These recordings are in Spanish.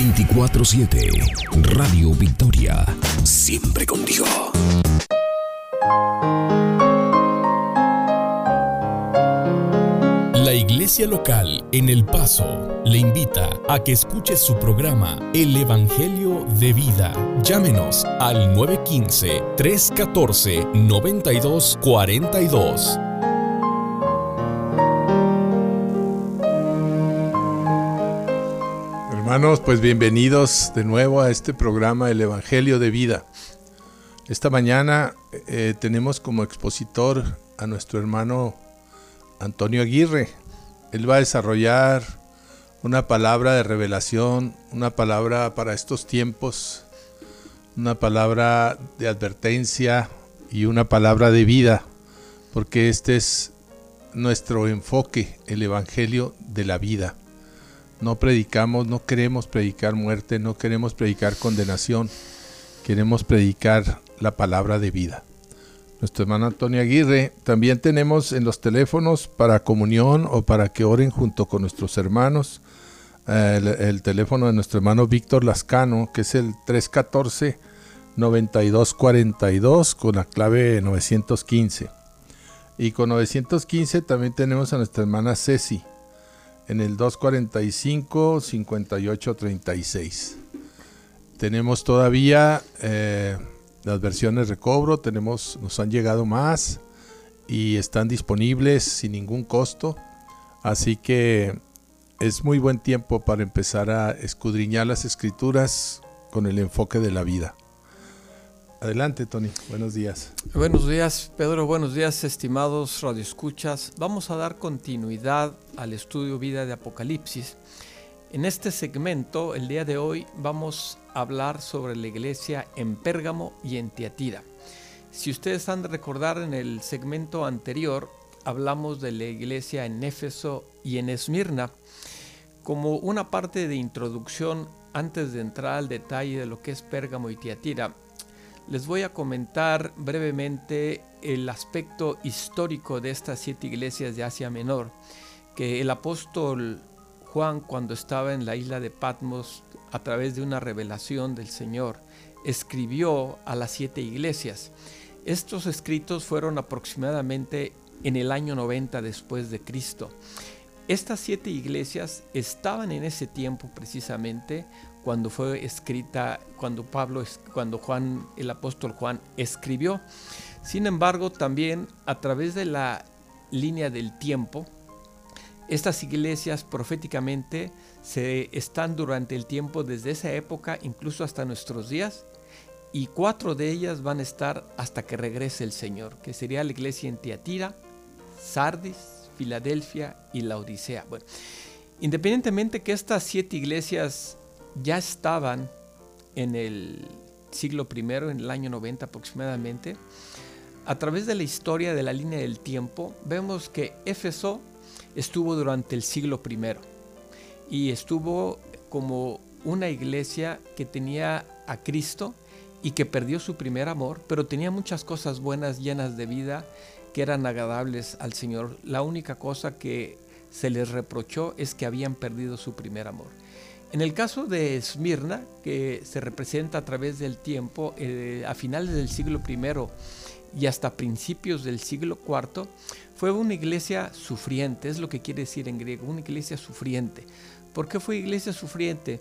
24-7. Radio Victoria. Siempre contigo. La iglesia local en El Paso le invita a que escuche su programa El Evangelio de Vida. Llámenos al 915-314-9242. Hermanos, pues bienvenidos de nuevo a este programa El Evangelio de Vida. Esta mañana eh, tenemos como expositor a nuestro hermano Antonio Aguirre. Él va a desarrollar una palabra de revelación, una palabra para estos tiempos, una palabra de advertencia y una palabra de vida, porque este es nuestro enfoque, el Evangelio de la vida. No predicamos, no queremos predicar muerte, no queremos predicar condenación, queremos predicar la palabra de vida. Nuestro hermano Antonio Aguirre, también tenemos en los teléfonos para comunión o para que oren junto con nuestros hermanos. El, el teléfono de nuestro hermano Víctor Lascano, que es el 314-9242 con la clave 915. Y con 915 también tenemos a nuestra hermana Ceci en el 245-5836. Tenemos todavía eh, las versiones de cobro, tenemos, nos han llegado más y están disponibles sin ningún costo. Así que es muy buen tiempo para empezar a escudriñar las escrituras con el enfoque de la vida. Adelante, Tony. Buenos días. Buenos días, Pedro. Buenos días, estimados radioescuchas. Vamos a dar continuidad al estudio Vida de Apocalipsis. En este segmento, el día de hoy, vamos a hablar sobre la iglesia en Pérgamo y en Tiatira. Si ustedes han de recordar, en el segmento anterior hablamos de la iglesia en Éfeso y en Esmirna. Como una parte de introducción, antes de entrar al detalle de lo que es Pérgamo y Tiatira, les voy a comentar brevemente el aspecto histórico de estas siete iglesias de Asia Menor, que el apóstol Juan cuando estaba en la isla de Patmos a través de una revelación del Señor escribió a las siete iglesias. Estos escritos fueron aproximadamente en el año 90 después de Cristo. Estas siete iglesias estaban en ese tiempo precisamente cuando fue escrita, cuando Pablo, cuando Juan, el apóstol Juan escribió. Sin embargo, también a través de la línea del tiempo, estas iglesias proféticamente se están durante el tiempo desde esa época incluso hasta nuestros días y cuatro de ellas van a estar hasta que regrese el Señor, que sería la iglesia en Tiatira, Sardis, Filadelfia y la Odisea. Bueno, independientemente que estas siete iglesias ya estaban en el siglo I, en el año 90 aproximadamente, a través de la historia de la línea del tiempo, vemos que Éfeso estuvo durante el siglo I y estuvo como una iglesia que tenía a Cristo y que perdió su primer amor, pero tenía muchas cosas buenas, llenas de vida, que eran agradables al Señor. La única cosa que se les reprochó es que habían perdido su primer amor. En el caso de Esmirna, que se representa a través del tiempo, eh, a finales del siglo I y hasta principios del siglo IV, fue una iglesia sufriente, es lo que quiere decir en griego, una iglesia sufriente. ¿Por qué fue iglesia sufriente?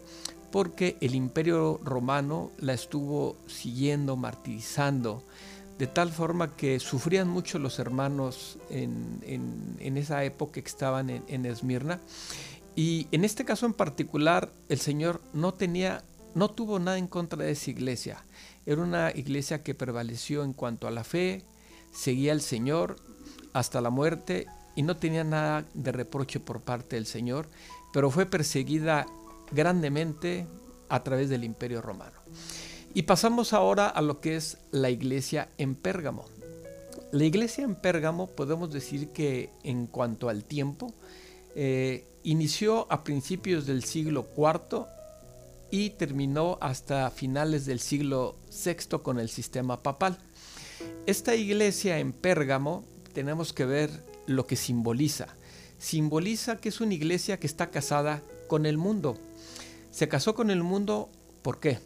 Porque el imperio romano la estuvo siguiendo, martirizando, de tal forma que sufrían mucho los hermanos en, esa época que estaban en, en Esmirna y en este caso en particular, el Señor no tenía, no tuvo nada en contra de esa iglesia. Era una iglesia que prevaleció en cuanto a la fe, seguía al Señor hasta la muerte y no tenía nada de reproche por parte del Señor, pero fue perseguida grandemente a través del imperio romano. Y pasamos ahora a lo que es la iglesia en Pérgamo. La iglesia en Pérgamo podemos decir que en cuanto al tiempo, eh, inició a principios del siglo IV y terminó hasta finales del siglo VI con el sistema papal. Esta iglesia en Pérgamo tenemos que ver lo que simboliza. Simboliza que es una iglesia que está casada con el mundo. Se casó con el mundo, ¿por qué?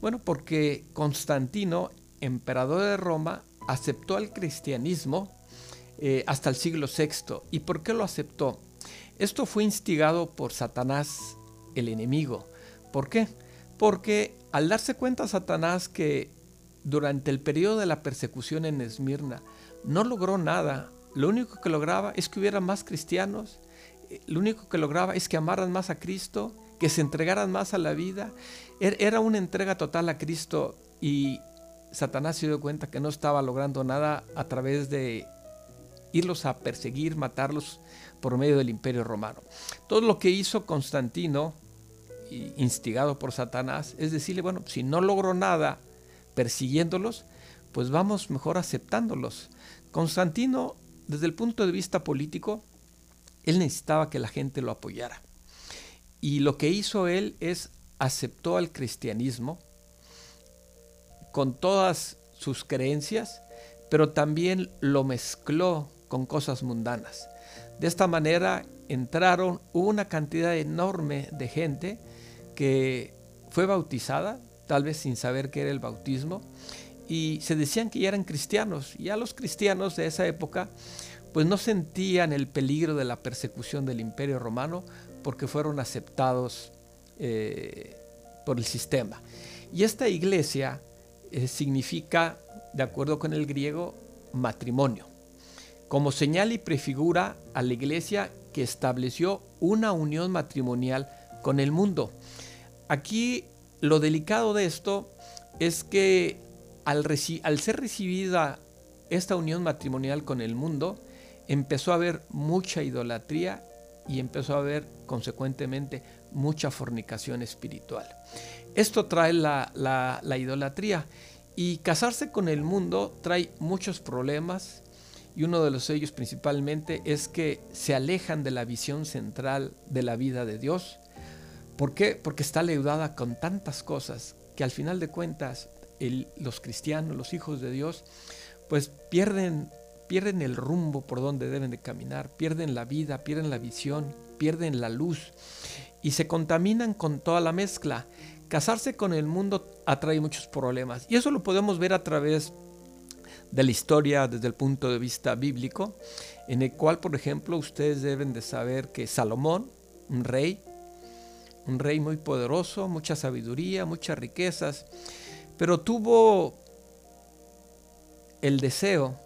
Bueno, porque Constantino, emperador de Roma, aceptó el cristianismo eh, hasta el siglo VI. ¿Y por qué lo aceptó? Esto fue instigado por Satanás, el enemigo. ¿Por qué? Porque al darse cuenta Satanás que durante el periodo de la persecución en Esmirna no logró nada, lo único que lograba es que hubiera más cristianos, eh, lo único que lograba es que amaran más a Cristo, que se entregaran más a la vida. Er, era una entrega total a Cristo y Satanás se dio cuenta que no estaba logrando nada a través de irlos a perseguir, matarlos por medio del imperio romano. Todo lo que hizo Constantino, instigado por Satanás, es decirle, bueno, si no logró nada persiguiéndolos, pues vamos mejor aceptándolos. Constantino, desde el punto de vista político, él necesitaba que la gente lo apoyara. Y lo que hizo él es aceptó al cristianismo con todas sus creencias, pero también lo mezcló con cosas mundanas. De esta manera entraron una cantidad enorme de gente que fue bautizada, tal vez sin saber qué era el bautismo, y se decían que ya eran cristianos. Y a los cristianos de esa época, pues no sentían el peligro de la persecución del imperio romano porque fueron aceptados eh, por el sistema. Y esta iglesia eh, significa, de acuerdo con el griego, matrimonio como señal y prefigura a la iglesia que estableció una unión matrimonial con el mundo. Aquí lo delicado de esto es que al, ser recibida esta unión matrimonial con el mundo, empezó a haber mucha idolatría y empezó a haber consecuentemente mucha fornicación espiritual. Esto trae la, idolatría y casarse con el mundo trae muchos problemas, y uno de los sellos principalmente es que se alejan de la visión central de la vida de Dios. ¿Por qué? Porque está leudada con tantas cosas que al final de cuentas los cristianos, los hijos de Dios, pues pierden, pierden el rumbo por donde deben de caminar, pierden la vida, pierden la visión, pierden la luz y se contaminan con toda la mezcla. Casarse con el mundo atrae muchos problemas y eso lo podemos ver a través de la historia desde el punto de vista bíblico, en el cual, por ejemplo, ustedes deben de saber que Salomón, un rey, un rey muy poderoso, mucha sabiduría, muchas riquezas, pero tuvo el deseo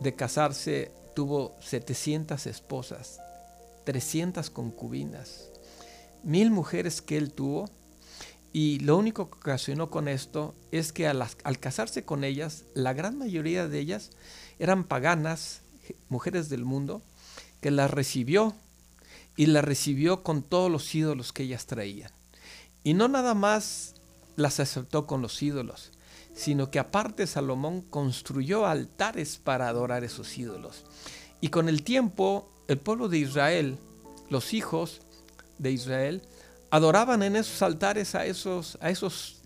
de casarse, tuvo 700 esposas, 300 concubinas, mil mujeres que él tuvo, y lo único que ocasionó con esto es que al, casarse con ellas, la gran mayoría de ellas eran paganas, mujeres del mundo, que las recibió y las recibió con todos los ídolos que ellas traían. Y no nada más las aceptó con los ídolos, sino que aparte Salomón construyó altares para adorar esos ídolos. Y con el tiempo, el pueblo de Israel, los hijos de Israel, adoraban en esos altares a esos, a esos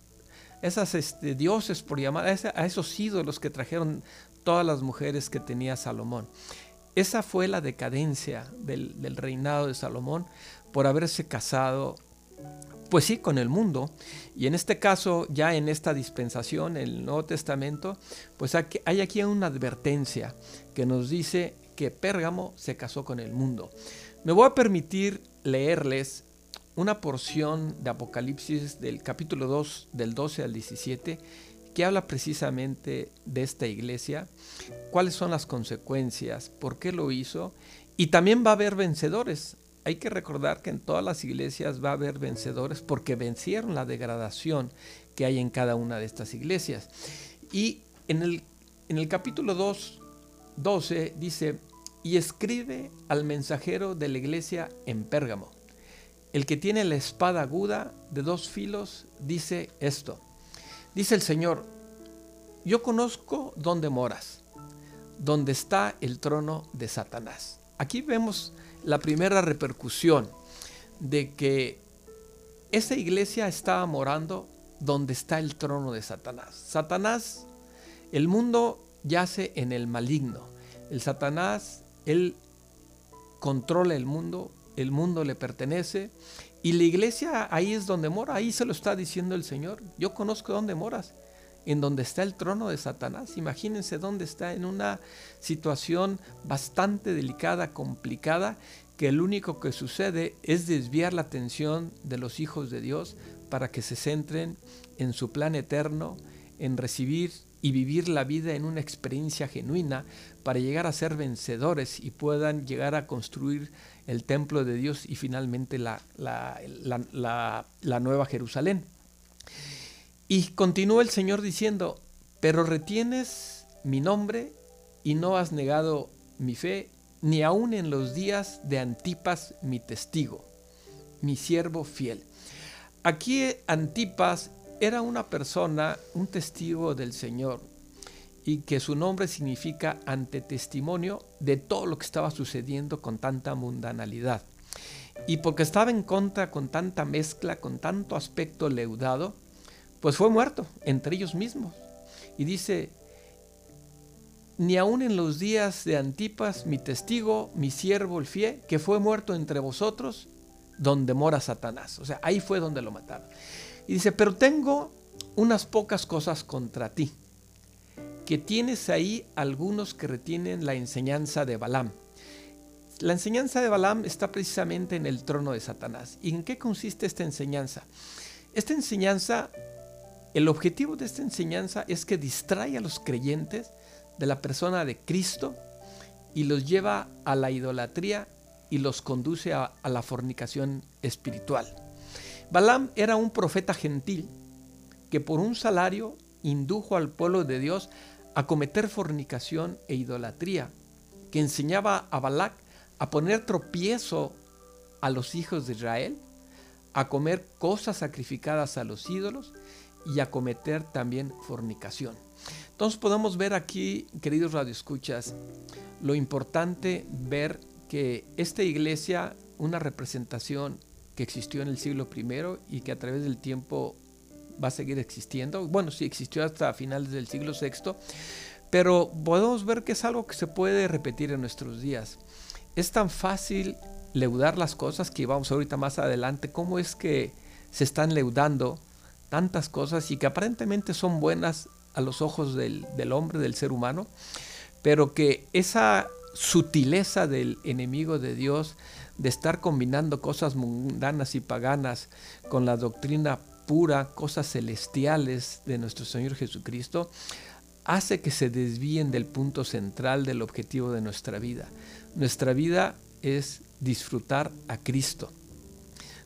esas este, dioses, por llamar, a, esos ídolos que trajeron todas las mujeres que tenía Salomón. Esa fue la decadencia del, del, reinado de Salomón por haberse casado, pues sí, con el mundo. Y en este caso, ya en esta dispensación, el Nuevo Testamento, pues hay aquí una advertencia que nos dice que Pérgamo se casó con el mundo. Me voy a permitir leerles una porción de Apocalipsis del capítulo 2, del 12 al 17, que habla precisamente de esta iglesia, cuáles son las consecuencias, por qué lo hizo, y también va a haber vencedores. Hay que recordar que en todas las iglesias va a haber vencedores porque vencieron la degradación que hay en cada una de estas iglesias. Y en el, en el capítulo 2, 12 dice, y escribe al mensajero de la iglesia en Pérgamo el que tiene la espada aguda de dos filos dice esto. Dice el Señor, yo conozco dónde moras, donde está el trono de Satanás. Aquí vemos la primera repercusión de que esa iglesia estaba morando donde está el trono de Satanás. Satanás, el mundo yace en el maligno. El Satanás, él controla el mundo, el mundo le pertenece Y la iglesia ahí es donde mora, ahí se lo está diciendo el Señor. Yo conozco dónde moras, en donde está el trono de Satanás. Imagínense dónde está, en una situación bastante delicada, complicada, que el único que sucede es desviar la atención de los hijos de Dios para que se centren en su plan eterno, en recibir y vivir la vida en una experiencia genuina para llegar a ser vencedores y puedan llegar a construir el templo de Dios y finalmente la, la, nueva Jerusalén. Y continúa el Señor diciendo, pero retienes mi nombre y no has negado mi fe, ni aun en los días de Antipas mi testigo, mi siervo fiel. Aquí Antipas era una persona, un testigo del Señor, y que su nombre significa ante testimonio de todo lo que estaba sucediendo con tanta mundanalidad. Y porque estaba en contra con tanta mezcla, con tanto aspecto leudado, pues fue muerto entre ellos mismos. Y dice, ni aun en los días de Antipas, mi testigo, mi siervo el fiel, que fue muerto entre vosotros, donde mora Satanás. O sea, ahí fue donde lo mataron. Y dice, pero tengo unas pocas cosas contra ti que tienes ahí algunos que retienen la enseñanza de Balaam. La enseñanza de Balaam está precisamente en el trono de Satanás. ¿Y en qué consiste esta enseñanza? Esta enseñanza, el objetivo de esta enseñanza es que distrae a los creyentes de la persona de Cristo y los lleva a la idolatría y los conduce a, a la fornicación espiritual. Balaam era un profeta gentil que por un salario indujo al pueblo de Dios a cometer fornicación e idolatría, que enseñaba a Balac a poner tropiezo a los hijos de Israel, a comer cosas sacrificadas a los ídolos y a cometer también fornicación. Entonces podemos ver aquí, queridos radioescuchas, lo importante ver que esta iglesia, una representación que existió en el siglo I y que a través del tiempo va a seguir existiendo. Bueno, sí existió hasta finales del siglo VI, pero podemos ver que es algo que se puede repetir en nuestros días. Es tan fácil leudar las cosas que vamos ahorita más adelante, cómo es que se están leudando tantas cosas y que aparentemente son buenas a los ojos del, del hombre, del ser humano, pero que esa sutileza del enemigo de Dios, de estar combinando cosas mundanas y paganas con la doctrina pura, cosas celestiales de nuestro Señor Jesucristo, hace que se desvíen del punto central del objetivo de nuestra vida. Nuestra vida es disfrutar a Cristo,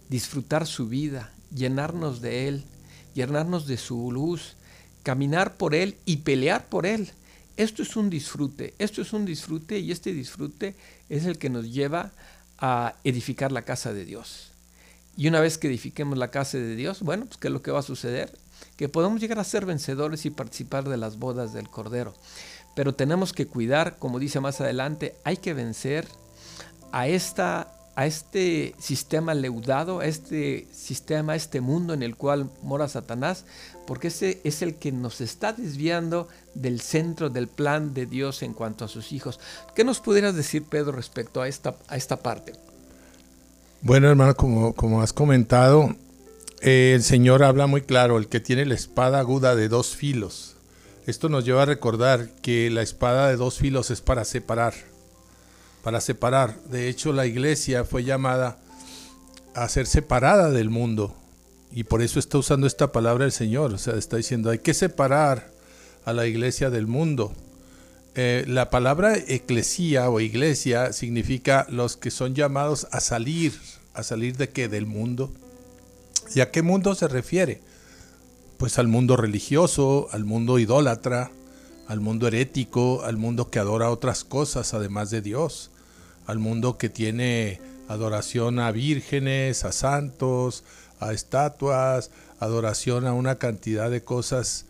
disfrutar su vida, llenarnos de Él, llenarnos de su luz, caminar por Él y pelear por Él. Esto es un disfrute, esto es un disfrute y este disfrute es el que nos lleva a edificar la casa de Dios. Y una vez que edifiquemos la casa de Dios, bueno, pues ¿qué es lo que va a suceder? Que podemos llegar a ser vencedores y participar de las bodas del Cordero. Pero tenemos que cuidar, como dice más adelante, hay que vencer a, esta, a este sistema leudado, a este sistema, a este mundo en el cual mora Satanás, porque ese es el que nos está desviando del centro del plan de Dios en cuanto a sus hijos. ¿Qué nos pudieras decir, Pedro, respecto a esta, a esta parte? Bueno, hermano, como, como has comentado, eh, el Señor habla muy claro, el que tiene la espada aguda de dos filos. Esto nos lleva a recordar que la espada de dos filos es para separar, para separar. De hecho, la iglesia fue llamada a ser separada del mundo y por eso está usando esta palabra el Señor. O sea, está diciendo, hay que separar a la iglesia del mundo. Eh, la palabra eclesía o iglesia significa los que son llamados a salir. ¿A salir de qué? Del mundo. ¿Y a qué mundo se refiere? Pues al mundo religioso, al mundo idólatra, al mundo herético, al mundo que adora otras cosas además de Dios, al mundo que tiene adoración a vírgenes, a santos, a estatuas, adoración a una cantidad de cosas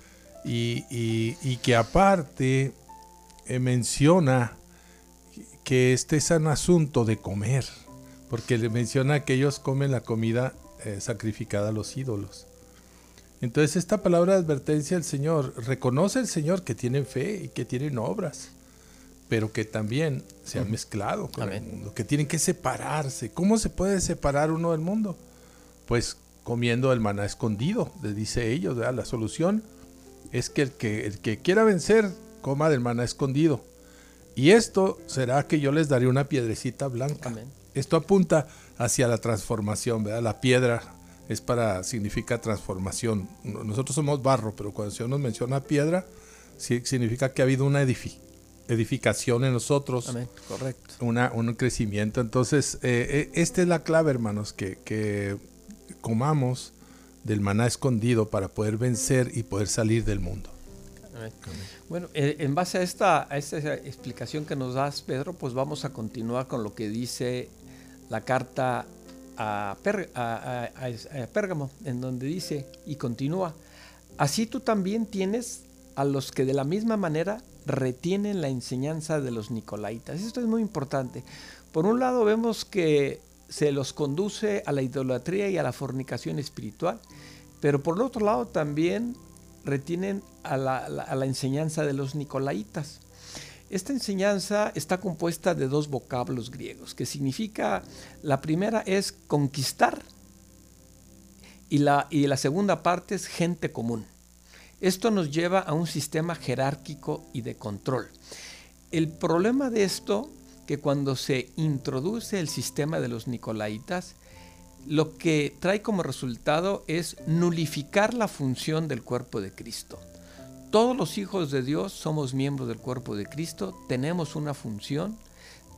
y, y que aparte eh, menciona que este es un asunto de comer, porque le menciona que ellos comen la comida eh, sacrificada a los ídolos. Entonces esta palabra de advertencia del Señor reconoce el Señor que tienen fe y que tienen obras, pero que también se han mezclado con el mundo, que tienen que separarse. ¿Cómo se puede separar uno del mundo? pues comiendo el maná escondido, le dice ellos, la solución es que el, que el que quiera vencer coma del maná escondido. Y esto será que yo les daré una piedrecita blanca. Esto apunta hacia la transformación, ¿verdad? La piedra es para, significa transformación. Nosotros somos barro, pero cuando el Señor nos menciona piedra, significa que ha habido una edificación en nosotros. Correcto. Una, un crecimiento. Entonces, eh, eh, esta es la clave, hermanos, que, comamos del maná escondido para poder vencer y poder salir del mundo. Bueno, eh, en base a esta, a esta explicación que nos das, Pedro, pues vamos a continuar con lo que dice la carta a, Pérgamo, en donde dice, y continúa, así tú también tienes a los que de la misma manera retienen la enseñanza de los nicolaitas. Esto es muy importante. Por un lado vemos que se los conduce a la idolatría y a la fornicación espiritual, pero por el otro lado también retienen a la, enseñanza de los nicolaitas. Esta enseñanza está compuesta de dos vocablos griegos, que significa, la primera es conquistar y la, y la segunda parte es gente común. Esto nos lleva a un sistema jerárquico y de control. El problema de esto, que cuando se introduce el sistema de los nicolaitas, lo que trae como resultado es nulificar la función del cuerpo de Cristo. Todos los hijos de Dios somos miembros del cuerpo de Cristo, tenemos una función,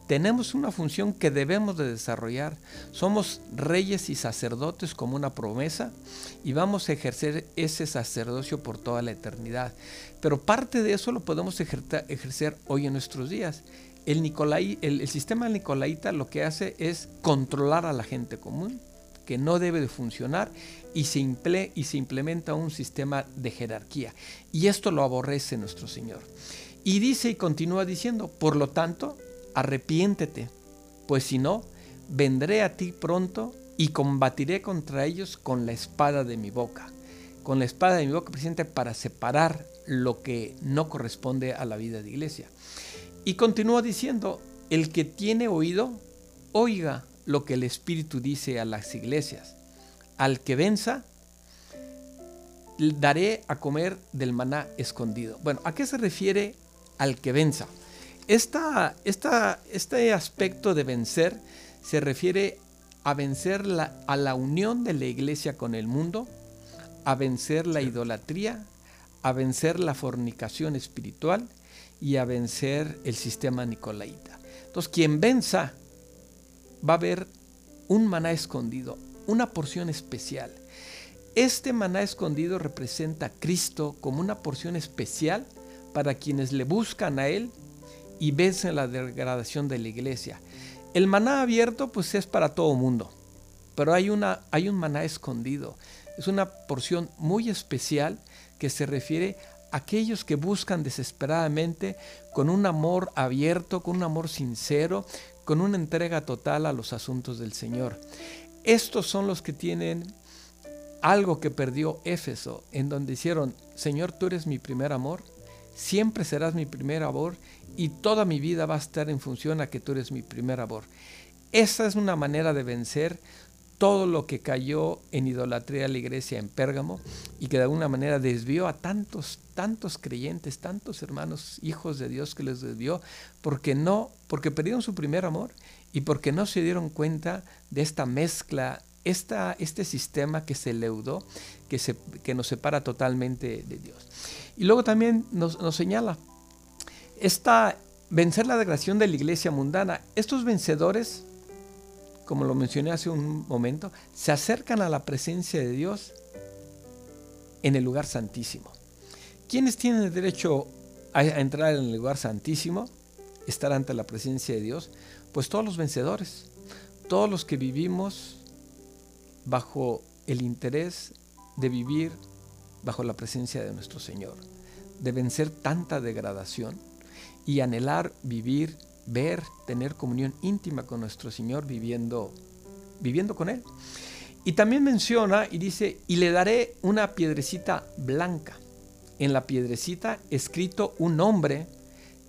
tenemos una función que debemos de desarrollar. Somos reyes y sacerdotes como una promesa y vamos a ejercer ese sacerdocio por toda la eternidad. Pero parte de eso lo podemos ejercer hoy en nuestros días. El, el, el sistema nicolaita lo que hace es controlar a la gente común, que no debe de funcionar y se, y se implementa un sistema de jerarquía. Y esto lo aborrece nuestro Señor. Y dice y continúa diciendo, por lo tanto, arrepiéntete, pues si no, vendré a ti pronto y combatiré contra ellos con la espada de mi boca. Con la espada de mi boca presente para separar lo que no corresponde a la vida de iglesia. Y continúa diciendo, el que tiene oído, oiga lo que el Espíritu dice a las iglesias al que venza, daré a comer del maná escondido. Bueno, ¿a qué se refiere al que venza? Esta, este aspecto de vencer se refiere a vencer la, a la unión de la iglesia con el mundo, a vencer la idolatría, a vencer la fornicación espiritual y a vencer el sistema nicolaita. Entonces, quien venza va a ver un maná escondido, una porción especial. Este maná escondido representa a Cristo como una porción especial para quienes le buscan a Él y vencen la degradación de la iglesia. El maná abierto pues es para todo mundo, pero hay, una, hay un maná escondido. Es una porción muy especial que se refiere a aquellos que buscan desesperadamente con un amor abierto, con un amor sincero, con una entrega total a los asuntos del Señor. Estos son los que tienen algo que perdió Éfeso, en donde hicieron, Señor, tú eres mi primer amor, siempre serás mi primer amor y toda mi vida va a estar en función a que tú eres mi primer amor. Esa es una manera de vencer todo lo que cayó en idolatría a la iglesia en Pérgamo y que de alguna manera desvió a tantos, tantos creyentes, tantos hermanos, hijos de Dios que les desvió, porque no, porque perdieron su primer amor y porque no se dieron cuenta de esta mezcla, esta, este sistema que se leudó, que, se, que nos separa totalmente de Dios. Y luego también nos, nos señala, esta, vencer la degradación de la iglesia mundana, estos vencedores, como lo mencioné hace un momento, se acercan a la presencia de Dios en el lugar santísimo. ¿Quiénes tienen derecho a entrar en el lugar santísimo? Estar ante la presencia de Dios pues todos los vencedores, todos los que vivimos bajo el interés de vivir bajo la presencia de nuestro Señor, de vencer tanta degradación y anhelar vivir, ver, tener comunión íntima con nuestro Señor viviendo, viviendo con Él. Y también menciona y dice, y le daré una piedrecita blanca. En la piedrecita escrito un nombre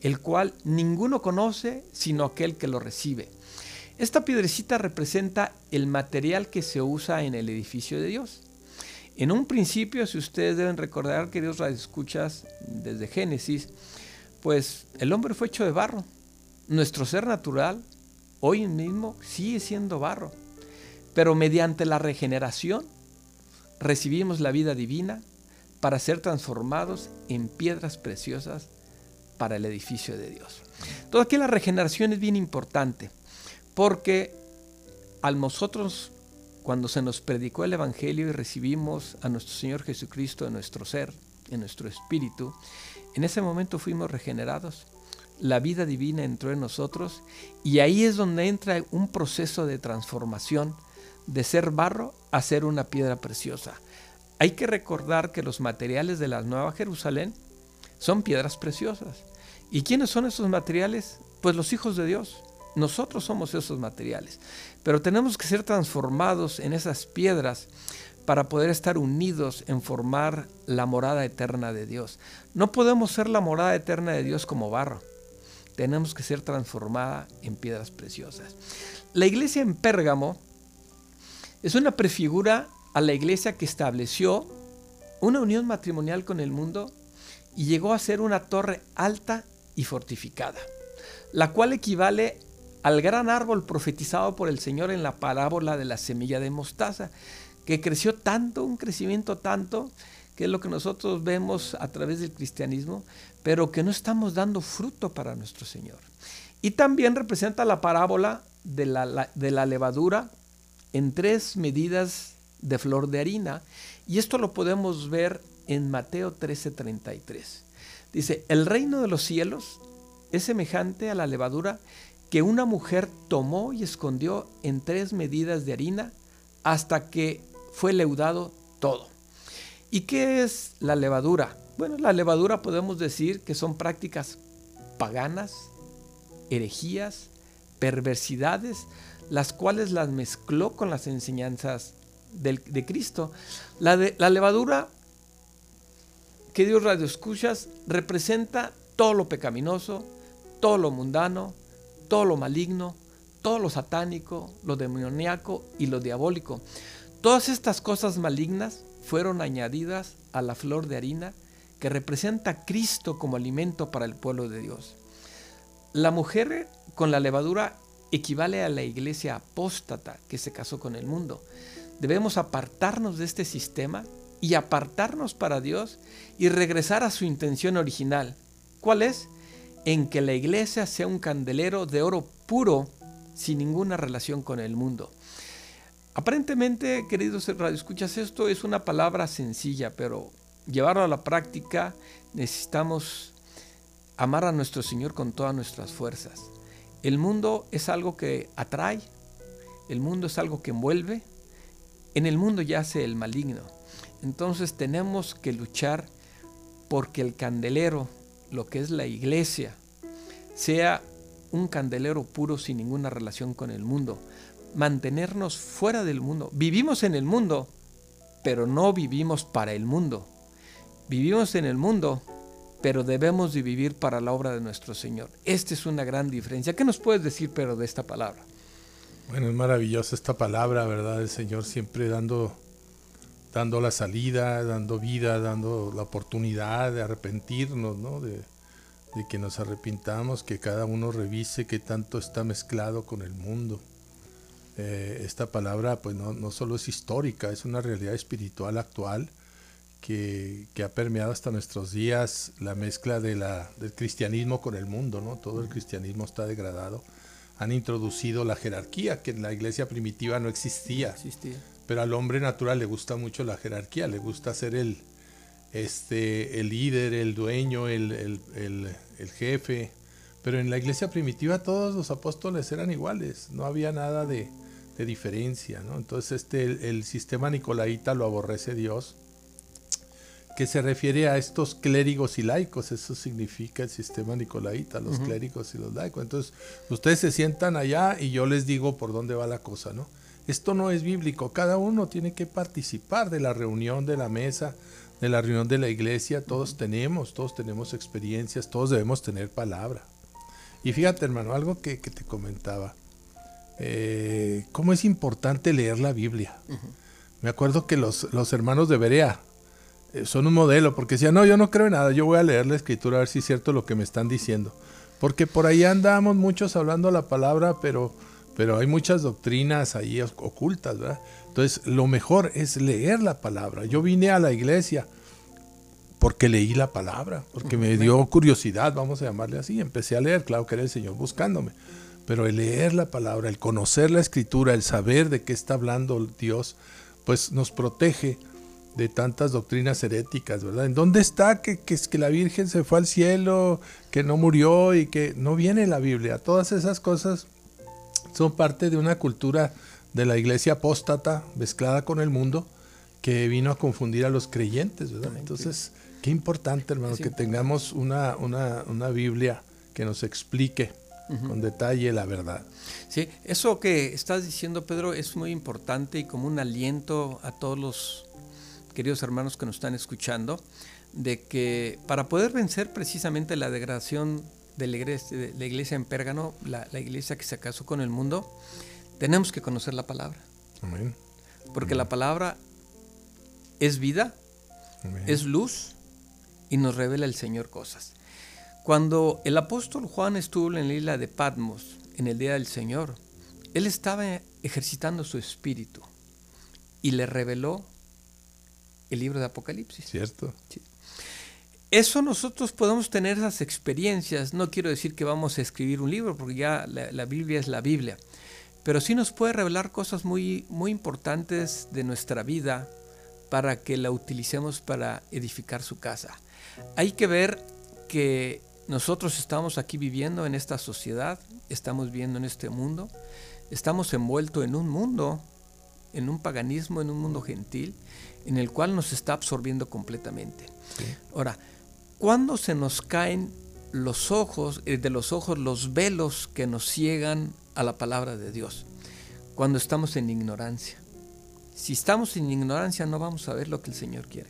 el cual ninguno conoce sino aquel que lo recibe. Esta piedrecita representa el material que se usa en el edificio de Dios. En un principio, si ustedes deben recordar, queridos radioescuchas, desde Génesis, pues el hombre fue hecho de barro. Nuestro ser natural, hoy mismo, sigue siendo barro. Pero mediante la regeneración, recibimos la vida divina para ser transformados en piedras preciosas para el edificio de Dios. Todo aquí la regeneración es bien importante, porque a nosotros, cuando se nos predicó el Evangelio y recibimos a nuestro Señor Jesucristo en nuestro ser, en nuestro espíritu, en ese momento fuimos regenerados. La vida divina entró en nosotros y ahí es donde entra un proceso de transformación de ser barro a ser una piedra preciosa. Hay que recordar que los materiales de la Nueva Jerusalén son piedras preciosas. ¿Y quiénes son esos materiales? Pues los hijos de Dios. Nosotros somos esos materiales. Pero tenemos que ser transformados en esas piedras para poder estar unidos en formar la morada eterna de Dios. No podemos ser la morada eterna de Dios como barro. Tenemos que ser transformada en piedras preciosas. La iglesia en Pérgamo es una prefigura a la iglesia que estableció una unión matrimonial con el mundo y llegó a ser una torre alta y fortificada, la cual equivale al gran árbol profetizado por el Señor en la parábola de la semilla de mostaza, que creció tanto, un crecimiento tanto, que es lo que nosotros vemos a través del cristianismo, pero que no estamos dando fruto para nuestro Señor. Y también representa la parábola de la, de la levadura en tres medidas de flor de harina. Y esto lo podemos ver en Mateo 13:33. Dice, el reino de los cielos es semejante a la levadura que una mujer tomó y escondió en tres medidas de harina hasta que fue leudado todo. ¿Y qué es la levadura? Bueno, la levadura podemos decir que son prácticas paganas, herejías, perversidades, las cuales las mezcló con las enseñanzas de Cristo. La, de, la levadura, que Dios radio escuchas, representa todo lo pecaminoso, todo lo mundano, todo lo maligno, todo lo satánico, lo demoníaco y lo diabólico. Todas estas cosas malignas fueron añadidas a la flor de harina que representa a Cristo como alimento para el pueblo de Dios. La mujer con la levadura equivale a la iglesia apóstata que se casó con el mundo. Debemos apartarnos de este sistema y apartarnos para Dios y regresar a su intención original. ¿Cuál es? En que la iglesia sea un candelero de oro puro sin ninguna relación con el mundo. Aparentemente, queridos radioescuchas, esto es una palabra sencilla, pero llevarlo a la práctica necesitamos amar a nuestro Señor con todas nuestras fuerzas. El mundo es algo que atrae, el mundo es algo que envuelve, en el mundo yace el maligno. Entonces tenemos que luchar porque el candelero, lo que es la iglesia, sea un candelero puro sin ninguna relación con el mundo. Mantenernos fuera del mundo. Vivimos en el mundo, pero no vivimos para el mundo. Vivimos en el mundo, pero debemos de vivir para la obra de nuestro Señor. Esta es una gran diferencia. ¿Qué nos puedes decir, pero, de esta palabra? Bueno, es maravillosa esta palabra, ¿verdad? El Señor siempre dando, dando la salida, dando vida, dando la oportunidad de arrepentirnos, ¿no? De, que nos arrepintamos, que cada uno revise qué tanto está mezclado con el mundo. Eh, esta palabra, pues no, no solo es histórica, es una realidad espiritual actual que, ha permeado hasta nuestros días la mezcla de la, del cristianismo con el mundo, ¿no? Todo el cristianismo está degradado. Han introducido la jerarquía que en la iglesia primitiva no existía. Pero al hombre natural le gusta mucho la jerarquía, le gusta ser el, este, el líder, el dueño, el, jefe. Pero en la iglesia primitiva todos los apóstoles eran iguales, no había nada de, diferencia. ¿no? Entonces este, el, el sistema nicolaíta lo aborrece Dios que se refiere a estos clérigos y laicos, eso significa el sistema nicolaita, los clérigos y los laicos. Entonces, ustedes se sientan allá y yo les digo por dónde va la cosa, ¿no? Esto no es bíblico, cada uno tiene que participar de la reunión de la mesa, de la reunión de la iglesia, todos tenemos, todos tenemos experiencias, todos debemos tener palabra. Y fíjate, hermano, algo que, que te comentaba. eh, cómo es importante leer la Biblia. Me acuerdo que los, los hermanos de Berea son un modelo, porque decían, no, yo no creo en nada, yo voy a leer la escritura a ver si es cierto lo que me están diciendo. Porque por ahí andamos muchos hablando la palabra, pero, pero hay muchas doctrinas ahí ocultas, ¿verdad? Entonces, lo mejor es leer la palabra. Yo vine a la iglesia porque leí la palabra, porque me dio curiosidad, vamos a llamarle así. Empecé a leer, claro que era el Señor buscándome. Pero el leer la palabra, el conocer la escritura, el saber de qué está hablando Dios, pues nos protege de tantas doctrinas heréticas, ¿verdad? ¿En dónde está que, que, que la Virgen se fue al cielo, que no murió y que no viene la Biblia? Todas esas cosas son parte de una cultura de la iglesia apóstata mezclada con el mundo que vino a confundir a los creyentes, ¿verdad? Entonces, qué importante, hermano, que tengamos una, una, una Biblia que nos explique con detalle la verdad. Sí, eso que estás diciendo, Pedro, es muy importante y como un aliento a todos los queridos hermanos que nos están escuchando, de que para poder vencer precisamente la degradación de la iglesia, de la iglesia en Pérgamo, la, la, iglesia que se casó con el mundo, tenemos que conocer la palabra. Amén. Porque la palabra es vida, Amén. es luz y nos revela el Señor cosas. Cuando el apóstol Juan estuvo en la isla de Patmos en el día del Señor, él estaba ejercitando su espíritu y le reveló el libro de Apocalipsis. Cierto. Sí. Eso nosotros podemos tener esas experiencias. No quiero decir que vamos a escribir un libro, porque ya la, la, Biblia es la Biblia. Pero sí nos puede revelar cosas muy, muy importantes de nuestra vida para que la utilicemos para edificar su casa. Hay que ver que nosotros estamos aquí viviendo en esta sociedad, estamos viviendo en este mundo, estamos envueltos en un mundo, en un paganismo, en un mundo gentil, en el cual nos está absorbiendo completamente. Sí. Ahora, ¿cuándo se nos caen los ojos, eh, de los ojos los velos que nos ciegan a la palabra de Dios? Cuando estamos en ignorancia. Si estamos en ignorancia no vamos a ver lo que el Señor quiere.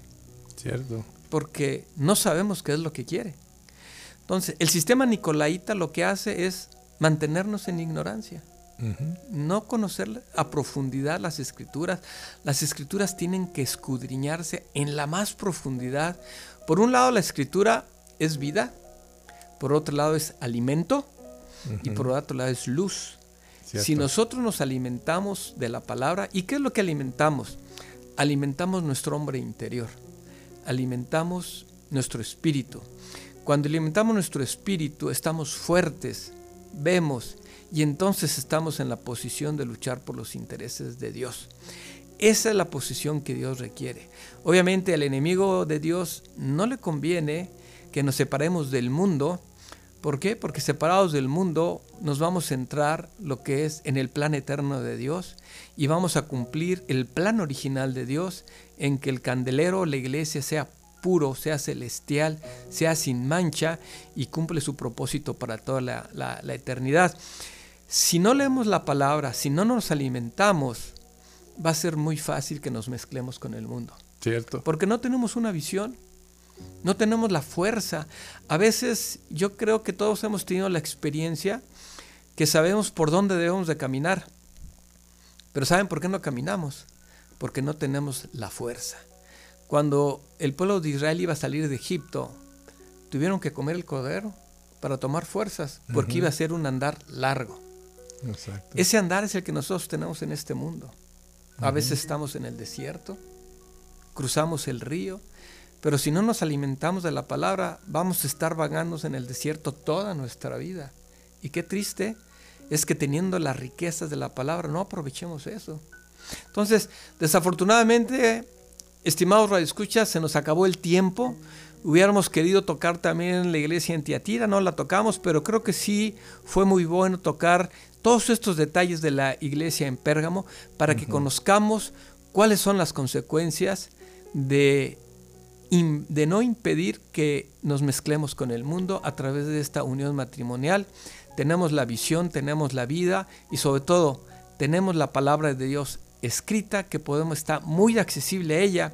Cierto. Porque no sabemos qué es lo que quiere. Entonces, el sistema nicolaita lo que hace es mantenernos en ignorancia. Uh -huh. No conocer a profundidad las escrituras. Las escrituras tienen que escudriñarse en la más profundidad. Por un lado, la escritura es vida, por otro lado es alimento uh -huh. y por otro lado es luz. Cierto. Si nosotros nos alimentamos de la palabra, ¿y qué es lo que alimentamos? Alimentamos nuestro hombre interior, alimentamos nuestro espíritu. Cuando alimentamos nuestro espíritu, estamos fuertes, vemos, y entonces estamos en la posición de luchar por los intereses de Dios. Esa es la posición que Dios requiere. Obviamente al enemigo de Dios no le conviene que nos separemos del mundo. ¿Por qué? Porque separados del mundo nos vamos a entrar lo que es en el plan eterno de Dios y vamos a cumplir el plan original de Dios en que el candelero, la iglesia sea puro, sea celestial, sea sin mancha y cumple su propósito para toda la, eternidad. Si no leemos la palabra, si no nos alimentamos, va a ser muy fácil que nos mezclemos con el mundo. Cierto. Porque no tenemos una visión, no tenemos la fuerza. A veces yo creo que todos hemos tenido la experiencia que sabemos por dónde debemos de caminar. Pero ¿saben por qué no caminamos? Porque no tenemos la fuerza. Cuando el pueblo de Israel iba a salir de Egipto, tuvieron que comer el cordero para tomar fuerzas, porque uh -huh. iba a ser un andar largo. Exacto. Ese andar es el que nosotros tenemos en este mundo. A uh -huh. veces estamos en el desierto, cruzamos el río, pero si no nos alimentamos de la palabra, vamos a estar vagando en el desierto toda nuestra vida. Y qué triste es que teniendo las riquezas de la palabra no aprovechemos eso. Entonces, desafortunadamente, estimados radioescuchas, se nos acabó el tiempo. Hubiéramos querido tocar también la iglesia en Tiatira, no la tocamos, pero creo que sí fue muy bueno tocar todos estos detalles de la iglesia en Pérgamo para que uh -huh. conozcamos cuáles son las consecuencias de, de no impedir que nos mezclemos con el mundo a través de esta unión matrimonial. Tenemos la visión, tenemos la vida y sobre todo tenemos la palabra de Dios escrita que podemos estar muy accesible a ella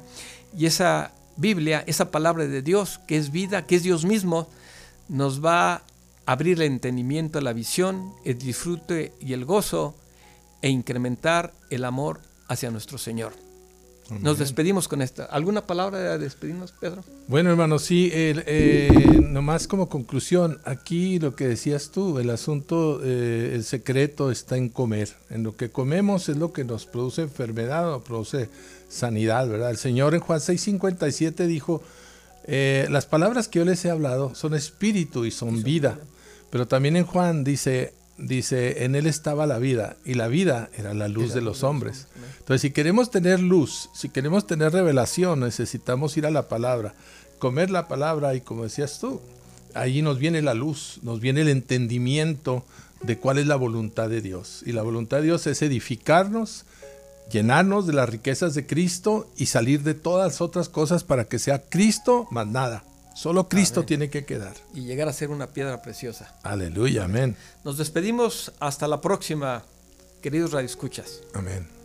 y esa Biblia, esa palabra de Dios que es vida, que es Dios mismo, nos va a abrir el entendimiento, la visión, el disfrute y el gozo e incrementar el amor hacia nuestro Señor. Nos despedimos con esta. ¿Alguna palabra de despedirnos, Pedro? Bueno, hermano, sí, eh, nomás como conclusión, aquí lo que decías tú, el asunto, eh, el secreto está en comer. En lo que comemos es lo que nos produce enfermedad o produce sanidad, ¿verdad? El Señor en Juan 6:57 dijo, eh, las palabras que yo les he hablado son espíritu y son vida. Pero también en Juan dice, dice, en él estaba la vida y la vida era la luz de los hombres. Entonces, si queremos tener luz, si queremos tener revelación, necesitamos ir a la palabra, comer la palabra y como decías tú, ahí nos viene la luz, nos viene el entendimiento de cuál es la voluntad de Dios. Y la voluntad de Dios es edificarnos, llenarnos de las riquezas de Cristo y salir de todas las otras cosas para que sea Cristo más nada. Solo Cristo tiene que quedar. Y llegar a ser una piedra preciosa. Aleluya, amén. Nos despedimos hasta la próxima, queridos radioescuchas. Amén.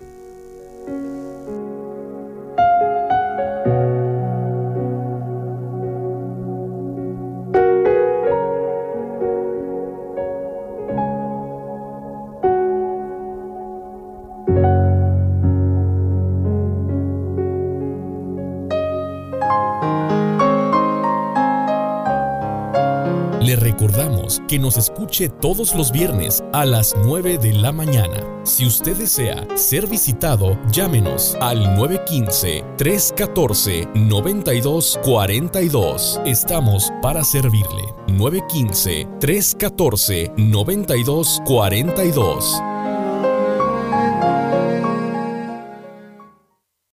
Que nos escuche todos los viernes a las 9 de la mañana. Si usted desea ser visitado, llámenos al 915-314-9242. Estamos para servirle. 915-314-9242.